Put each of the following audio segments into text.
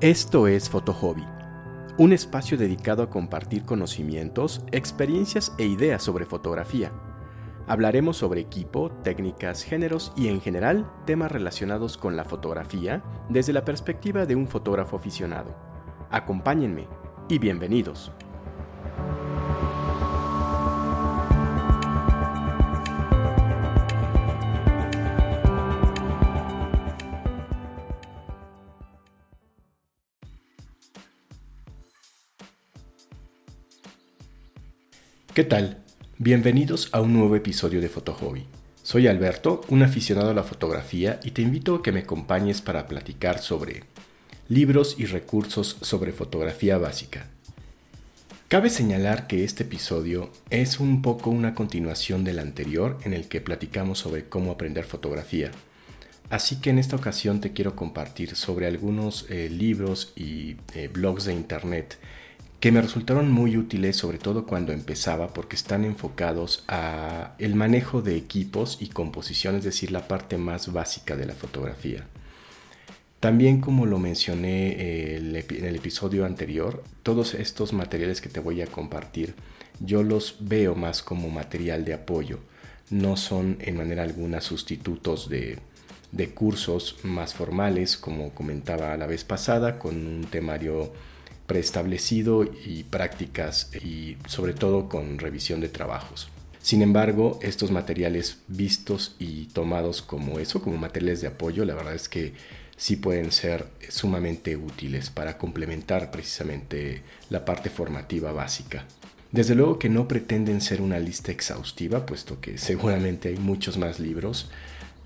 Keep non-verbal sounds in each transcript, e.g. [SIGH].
Esto es Foto Hobby, un espacio dedicado a compartir conocimientos, experiencias e ideas sobre fotografía. Hablaremos sobre equipo, técnicas, géneros y en general temas relacionados con la fotografía desde la perspectiva de un fotógrafo aficionado. Acompáñenme y bienvenidos. ¿Qué tal? Bienvenidos a un nuevo episodio de Foto Hobby. Soy Alberto, un aficionado a la fotografía y te invito a que me acompañes para platicar sobre libros y recursos sobre fotografía básica. Cabe señalar que este episodio es un poco una continuación del anterior en el que platicamos sobre cómo aprender fotografía. Así que en esta ocasión te quiero compartir sobre algunos eh, libros y eh, blogs de internet que me resultaron muy útiles sobre todo cuando empezaba porque están enfocados a el manejo de equipos y composición, es decir, la parte más básica de la fotografía. También como lo mencioné eh, en el episodio anterior, todos estos materiales que te voy a compartir yo los veo más como material de apoyo, no son en manera alguna sustitutos de, de cursos más formales como comentaba la vez pasada con un temario preestablecido y prácticas y sobre todo con revisión de trabajos. Sin embargo, estos materiales vistos y tomados como eso, como materiales de apoyo, la verdad es que sí pueden ser sumamente útiles para complementar precisamente la parte formativa básica. Desde luego que no pretenden ser una lista exhaustiva, puesto que seguramente hay muchos más libros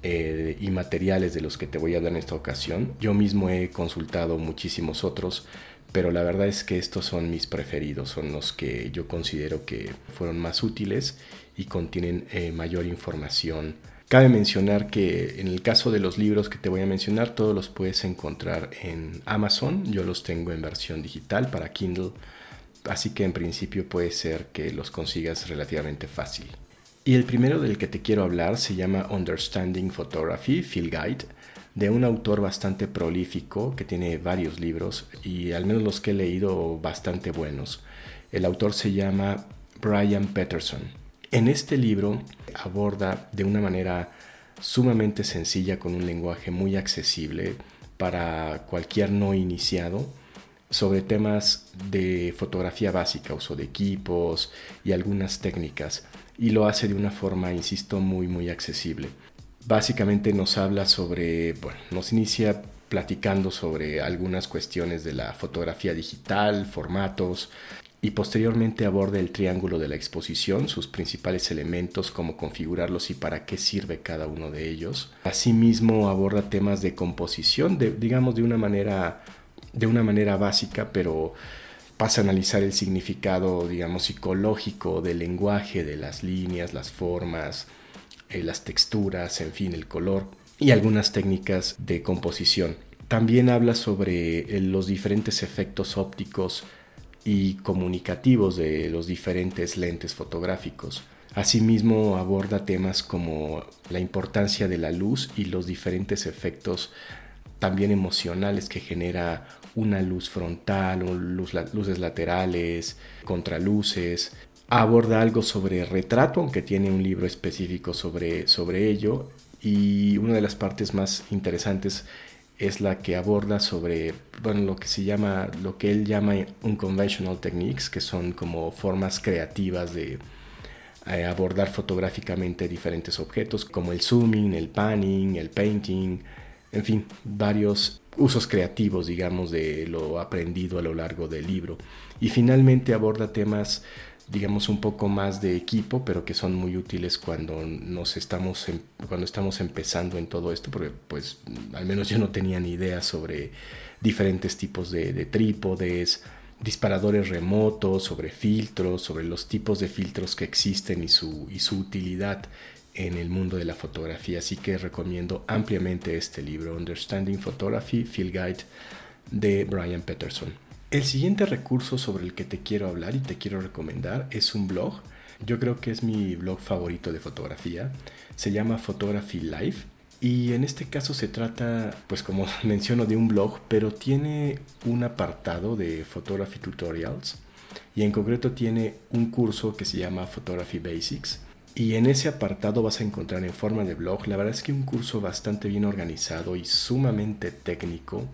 eh, y materiales de los que te voy a dar en esta ocasión. Yo mismo he consultado muchísimos otros, pero la verdad es que estos son mis preferidos, son los que yo considero que fueron más útiles y contienen eh, mayor información. Cabe mencionar que en el caso de los libros que te voy a mencionar, todos los puedes encontrar en Amazon, yo los tengo en versión digital para Kindle, así que en principio puede ser que los consigas relativamente fácil. Y el primero del que te quiero hablar se llama Understanding Photography, Field Guide de un autor bastante prolífico que tiene varios libros y al menos los que he leído bastante buenos. El autor se llama Brian Peterson. En este libro aborda de una manera sumamente sencilla con un lenguaje muy accesible para cualquier no iniciado sobre temas de fotografía básica, uso de equipos y algunas técnicas y lo hace de una forma, insisto, muy muy accesible básicamente nos habla sobre, bueno, nos inicia platicando sobre algunas cuestiones de la fotografía digital, formatos, y posteriormente aborda el triángulo de la exposición, sus principales elementos, cómo configurarlos y para qué sirve cada uno de ellos. Asimismo aborda temas de composición, digamos de una manera de una manera básica, pero pasa a analizar el significado, digamos, psicológico del lenguaje, de las líneas, las formas, eh, las texturas, en fin, el color y algunas técnicas de composición. También habla sobre eh, los diferentes efectos ópticos y comunicativos de los diferentes lentes fotográficos. Asimismo aborda temas como la importancia de la luz y los diferentes efectos también emocionales que genera una luz frontal, luces laterales, contraluces, aborda algo sobre retrato, aunque tiene un libro específico sobre, sobre ello. Y una de las partes más interesantes es la que aborda sobre bueno, lo que se llama, lo que él llama unconventional techniques, que son como formas creativas de eh, abordar fotográficamente diferentes objetos, como el zooming, el panning, el painting, en fin, varios usos creativos, digamos, de lo aprendido a lo largo del libro. Y finalmente aborda temas digamos un poco más de equipo, pero que son muy útiles cuando nos estamos em, cuando estamos empezando en todo esto, porque pues al menos yo no tenía ni idea sobre diferentes tipos de, trípodes, disparadores remotos, sobre filtros, sobre los tipos de filtros que existen y su, y su utilidad en el mundo de la fotografía. Así que recomiendo ampliamente este libro, Understanding Photography, Field Guide de Brian Peterson. El siguiente recurso sobre el que te quiero hablar y te quiero recomendar es un blog. Yo creo que es mi blog favorito de fotografía. Se llama Photography Life Y en este caso se trata, pues como [LAUGHS] menciono, de un blog, pero tiene un apartado de Photography Tutorials y en concreto tiene un curso que se llama Photography Basics. Y en ese apartado vas a encontrar en forma de blog, la verdad es que un curso bastante bien organizado y sumamente técnico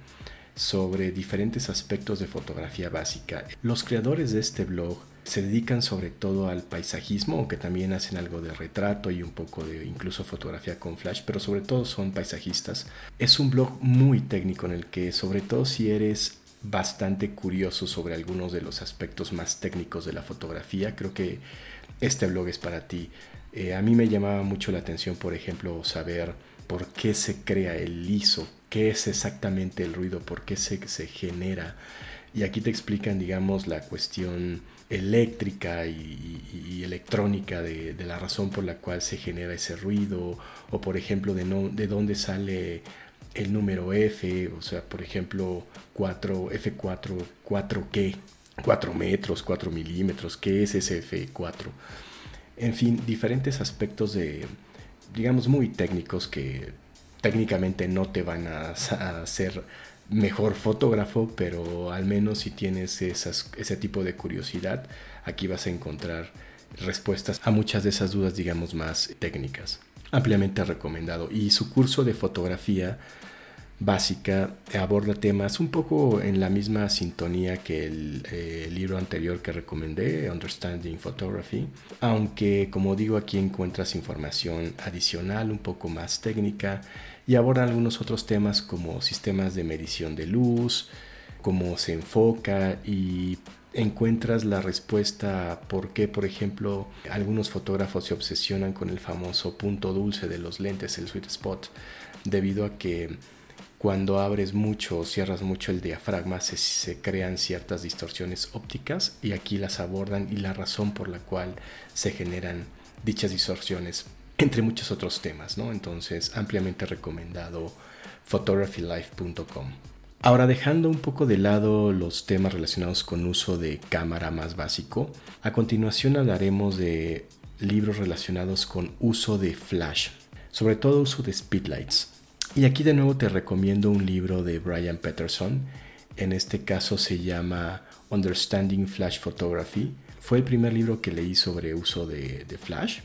sobre diferentes aspectos de fotografía básica. Los creadores de este blog se dedican sobre todo al paisajismo, aunque también hacen algo de retrato y un poco de incluso fotografía con flash, pero sobre todo son paisajistas. Es un blog muy técnico en el que sobre todo si eres bastante curioso sobre algunos de los aspectos más técnicos de la fotografía, creo que este blog es para ti. Eh, a mí me llamaba mucho la atención, por ejemplo, saber por qué se crea el liso, qué es exactamente el ruido, por qué se, se genera. Y aquí te explican, digamos, la cuestión eléctrica y, electrónica de, la razón por la cual se genera ese ruido, o por ejemplo, de, no, de dónde sale el número F, o sea, por ejemplo, 4, F4, 4 qué, 4 metros, 4 milímetros, ¿qué es ese F4? En fin, diferentes aspectos de, digamos, muy técnicos que técnicamente no te van a, hacer mejor fotógrafo, pero al menos si tienes ese tipo de curiosidad, aquí vas a encontrar respuestas a muchas de esas dudas, digamos, más técnicas. Ampliamente recomendado. Y su curso de fotografía básica aborda temas un poco en la misma sintonía que el, eh, libro anterior que recomendé, Understanding Photography, aunque como digo aquí encuentras información adicional un poco más técnica y aborda algunos otros temas como sistemas de medición de luz, cómo se enfoca y encuentras la respuesta por qué, por ejemplo, algunos fotógrafos se obsesionan con el famoso punto dulce de los lentes, el sweet spot, debido a que cuando abres mucho o cierras mucho el diafragma se, crean ciertas distorsiones ópticas y aquí las abordan y la razón por la cual se generan dichas distorsiones, entre muchos otros temas, ¿no? Entonces, ampliamente recomendado photographylife.com. Ahora, dejando un poco de lado los temas relacionados con uso de cámara más básico, a continuación hablaremos de libros relacionados con uso de flash, sobre todo uso de speedlights. Y aquí de nuevo te recomiendo un libro de Brian Peterson. En este caso se llama Understanding Flash Photography. Fue el primer libro que leí sobre uso de, flash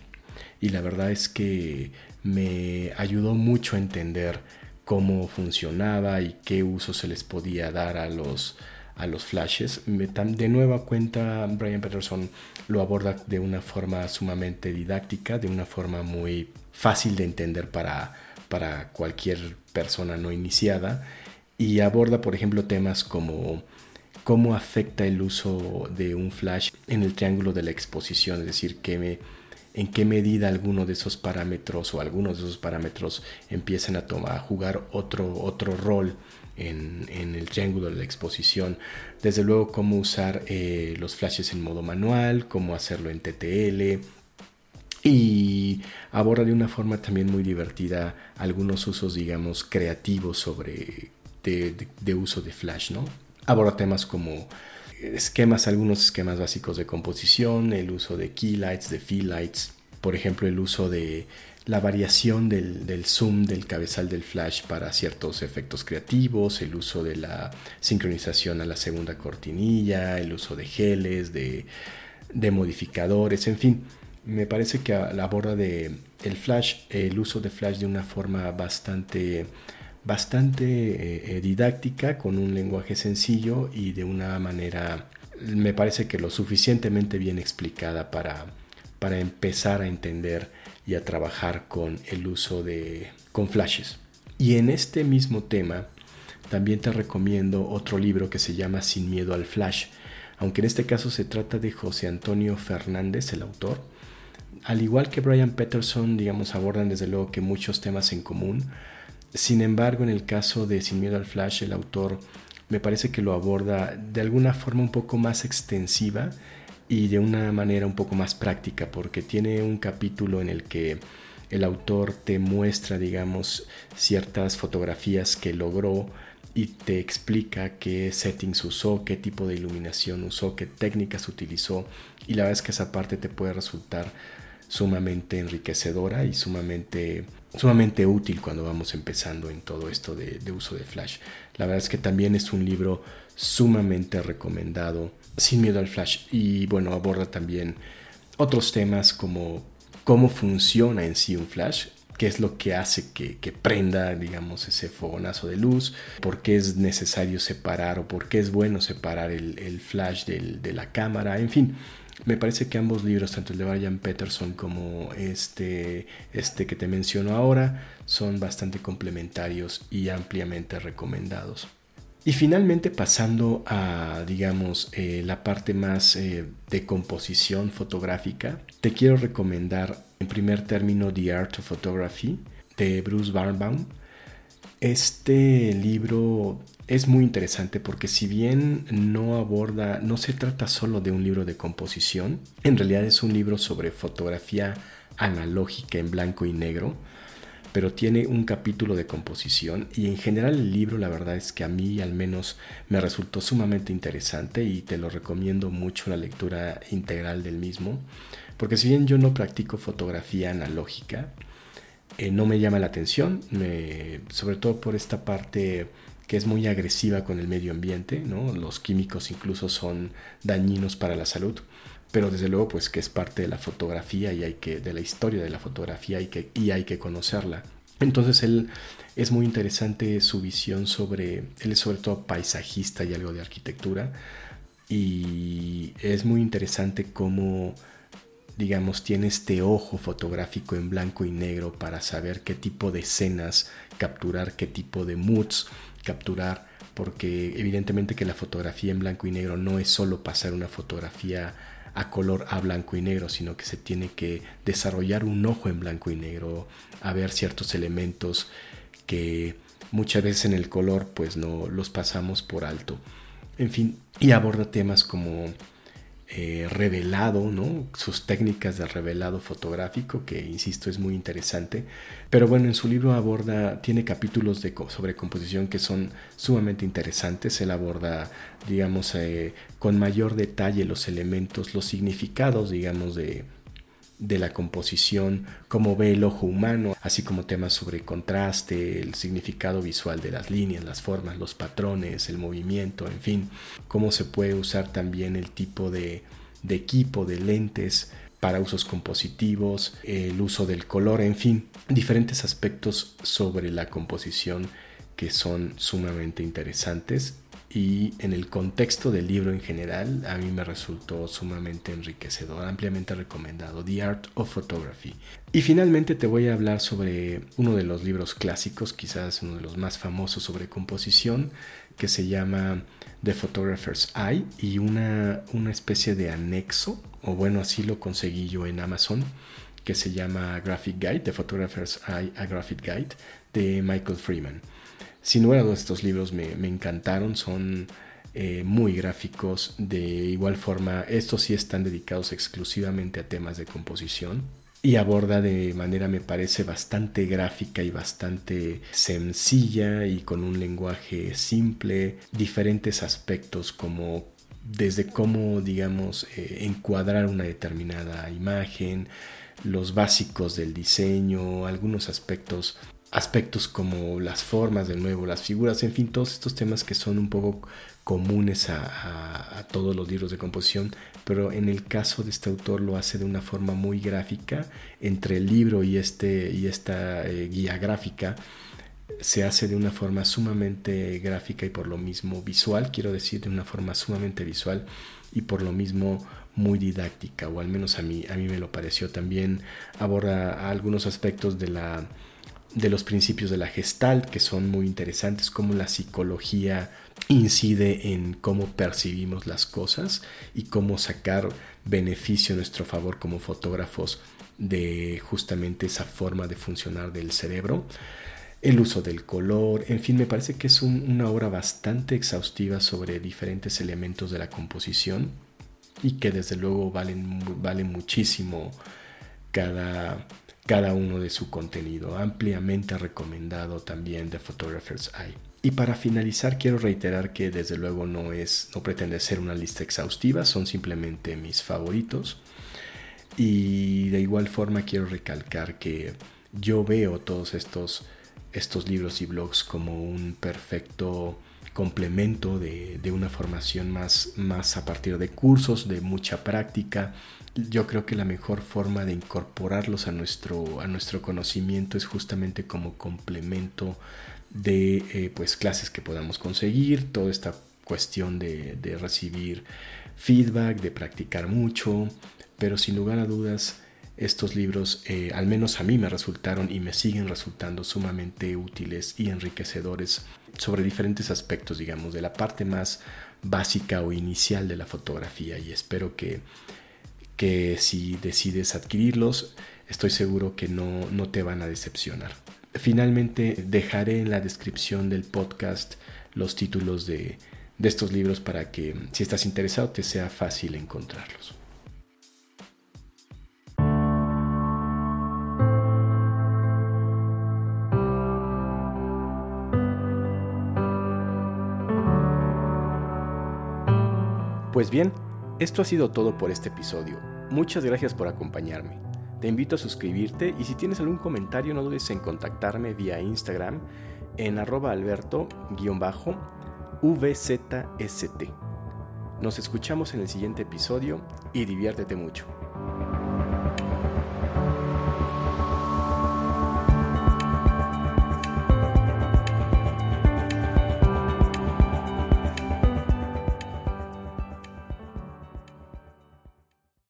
y la verdad es que me ayudó mucho a entender cómo funcionaba y qué uso se les podía dar a los, a los flashes. De nueva cuenta, Brian Peterson lo aborda de una forma sumamente didáctica, de una forma muy fácil de entender para, para cualquier persona no iniciada y aborda, por ejemplo, temas como cómo afecta el uso de un flash en el triángulo de la exposición, es decir, que en qué medida alguno de esos parámetros o algunos de esos parámetros empiezan a, tomar, a jugar otro, otro rol en, el triángulo de la exposición. Desde luego, cómo usar eh, los flashes en modo manual, cómo hacerlo en TTL, y aborda de una forma también muy divertida algunos usos, digamos, creativos sobre de, uso de Flash, ¿no? Aborda temas como esquemas, algunos esquemas básicos de composición, el uso de keylights, de lights, por ejemplo, el uso de la variación del, zoom del cabezal del flash para ciertos efectos creativos, el uso de la sincronización a la segunda cortinilla, el uso de geles, de, de modificadores, en fin me parece que aborda de el flash, el uso de flash de una forma bastante, bastante eh, eh, didáctica, con un lenguaje sencillo y de una manera, me parece que lo suficientemente bien explicada para, para empezar a entender y a trabajar con el uso de con flashes. Y en este mismo tema, también te recomiendo otro libro que se llama Sin miedo al flash, aunque en este caso se trata de José Antonio Fernández, el autor al igual que Brian Peterson, digamos, abordan desde luego que muchos temas en común. Sin embargo, en el caso de Sin Miedo al Flash, el autor me parece que lo aborda de alguna forma un poco más extensiva y de una manera un poco más práctica, porque tiene un capítulo en el que el autor te muestra, digamos, ciertas fotografías que logró y te explica qué settings usó, qué tipo de iluminación usó, qué técnicas utilizó y la verdad es que esa parte te puede resultar sumamente enriquecedora y sumamente, sumamente útil cuando vamos empezando en todo esto de, de uso de Flash. La verdad es que también es un libro sumamente recomendado, sin miedo al Flash. Y bueno, aborda también otros temas como cómo funciona en sí un Flash, qué es lo que hace que, prenda, digamos, ese fogonazo de luz, por qué es necesario separar o por qué es bueno separar el, flash de la cámara, en fin. Me parece que ambos libros, tanto el de Brian Peterson como este, este que te menciono ahora, son bastante complementarios y ampliamente recomendados. Y finalmente pasando a, digamos, eh, la parte más eh, de composición fotográfica, te quiero recomendar en primer término The Art of Photography de Bruce Barnbaum. Este libro es muy interesante porque si bien no aborda, no se trata solo de un libro de composición, en realidad es un libro sobre fotografía analógica en blanco y negro pero tiene un capítulo de composición y en general el libro la verdad es que a mí al menos me resultó sumamente interesante y te lo recomiendo mucho la lectura integral del mismo, porque si bien yo no practico fotografía analógica, eh, no me llama la atención, sobre todo por esta parte que es muy agresiva con el medio ambiente, ¿no? los químicos incluso son dañinos para la salud pero desde luego pues que es parte de la fotografía y hay que de la historia de la fotografía y que y hay que conocerla entonces él es muy interesante su visión sobre él es sobre todo paisajista y algo de arquitectura y es muy interesante cómo digamos tiene este ojo fotográfico en blanco y negro para saber qué tipo de escenas capturar qué tipo de moods capturar porque evidentemente que la fotografía en blanco y negro no es solo pasar una fotografía a color a blanco y negro, sino que se tiene que desarrollar un ojo en blanco y negro, a ver ciertos elementos que muchas veces en el color pues no los pasamos por alto. En fin, y aborda temas como eh, revelado, ¿no? sus técnicas de revelado fotográfico, que insisto es muy interesante. Pero bueno, en su libro aborda, tiene capítulos de, sobre composición que son sumamente interesantes. Él aborda, digamos, eh, con mayor detalle los elementos, los significados, digamos, de, de la composición, cómo ve el ojo humano, así como temas sobre contraste, el significado visual de las líneas, las formas, los patrones, el movimiento, en fin, cómo se puede usar también el tipo de, de equipo, de lentes para usos compositivos, el uso del color, en fin, diferentes aspectos sobre la composición que son sumamente interesantes y en el contexto del libro en general a mí me resultó sumamente enriquecedor, ampliamente recomendado, The Art of Photography. Y finalmente te voy a hablar sobre uno de los libros clásicos, quizás uno de los más famosos sobre composición, que se llama The Photographer's Eye y una, una especie de anexo, o bueno, así lo conseguí yo en Amazon, que se llama Graphic Guide, The Photographer's Eye, a Graphic Guide, de Michael Freeman. Sin duda estos libros me, encantaron, son eh, muy gráficos, de igual forma estos sí están dedicados exclusivamente a temas de composición y aborda de manera me parece bastante gráfica y bastante sencilla y con un lenguaje simple diferentes aspectos como desde cómo digamos eh, encuadrar una determinada imagen los básicos del diseño algunos aspectos aspectos como las formas de nuevo, las figuras, en fin, todos estos temas que son un poco comunes a, todos los libros de composición, pero en el caso de este autor lo hace de una forma muy gráfica, entre el libro y, este, y esta eh, guía gráfica se hace de una forma sumamente gráfica y por lo mismo visual, quiero decir, de una forma sumamente visual y por lo mismo muy didáctica, o al menos a mí, a mí me lo pareció. También aborda algunos aspectos de la de los principios de la gestalt que son muy interesantes, cómo la psicología incide en cómo percibimos las cosas y cómo sacar beneficio a nuestro favor como fotógrafos de justamente esa forma de funcionar del cerebro, el uso del color, en fin, me parece que es una obra bastante exhaustiva sobre diferentes elementos de la composición y que desde luego valen, valen muchísimo cada cada uno de su contenido, ampliamente recomendado también de Photographer's Eye. Y para finalizar quiero reiterar que desde luego no es no pretende ser una lista exhaustiva, son simplemente mis favoritos. Y de igual forma quiero recalcar que yo veo todos estos, estos libros y blogs como un perfecto complemento de, una formación más, más a partir de cursos, de mucha práctica. Yo creo que la mejor forma de incorporarlos a nuestro, a nuestro conocimiento es justamente como complemento de eh, pues clases que podamos conseguir, toda esta cuestión de, recibir feedback, de practicar mucho, pero sin lugar a dudas estos libros, eh, al menos a mí me resultaron y me siguen resultando sumamente útiles y enriquecedores sobre diferentes aspectos, digamos, de la parte más básica o inicial de la fotografía y espero que, que si decides adquirirlos, estoy seguro que no, no te van a decepcionar. Finalmente dejaré en la descripción del podcast los títulos de, de estos libros para que si estás interesado te sea fácil encontrarlos. Pues bien, esto ha sido todo por este episodio. Muchas gracias por acompañarme. Te invito a suscribirte y si tienes algún comentario no dudes en contactarme vía Instagram en arroba alberto-vzst. Nos escuchamos en el siguiente episodio y diviértete mucho.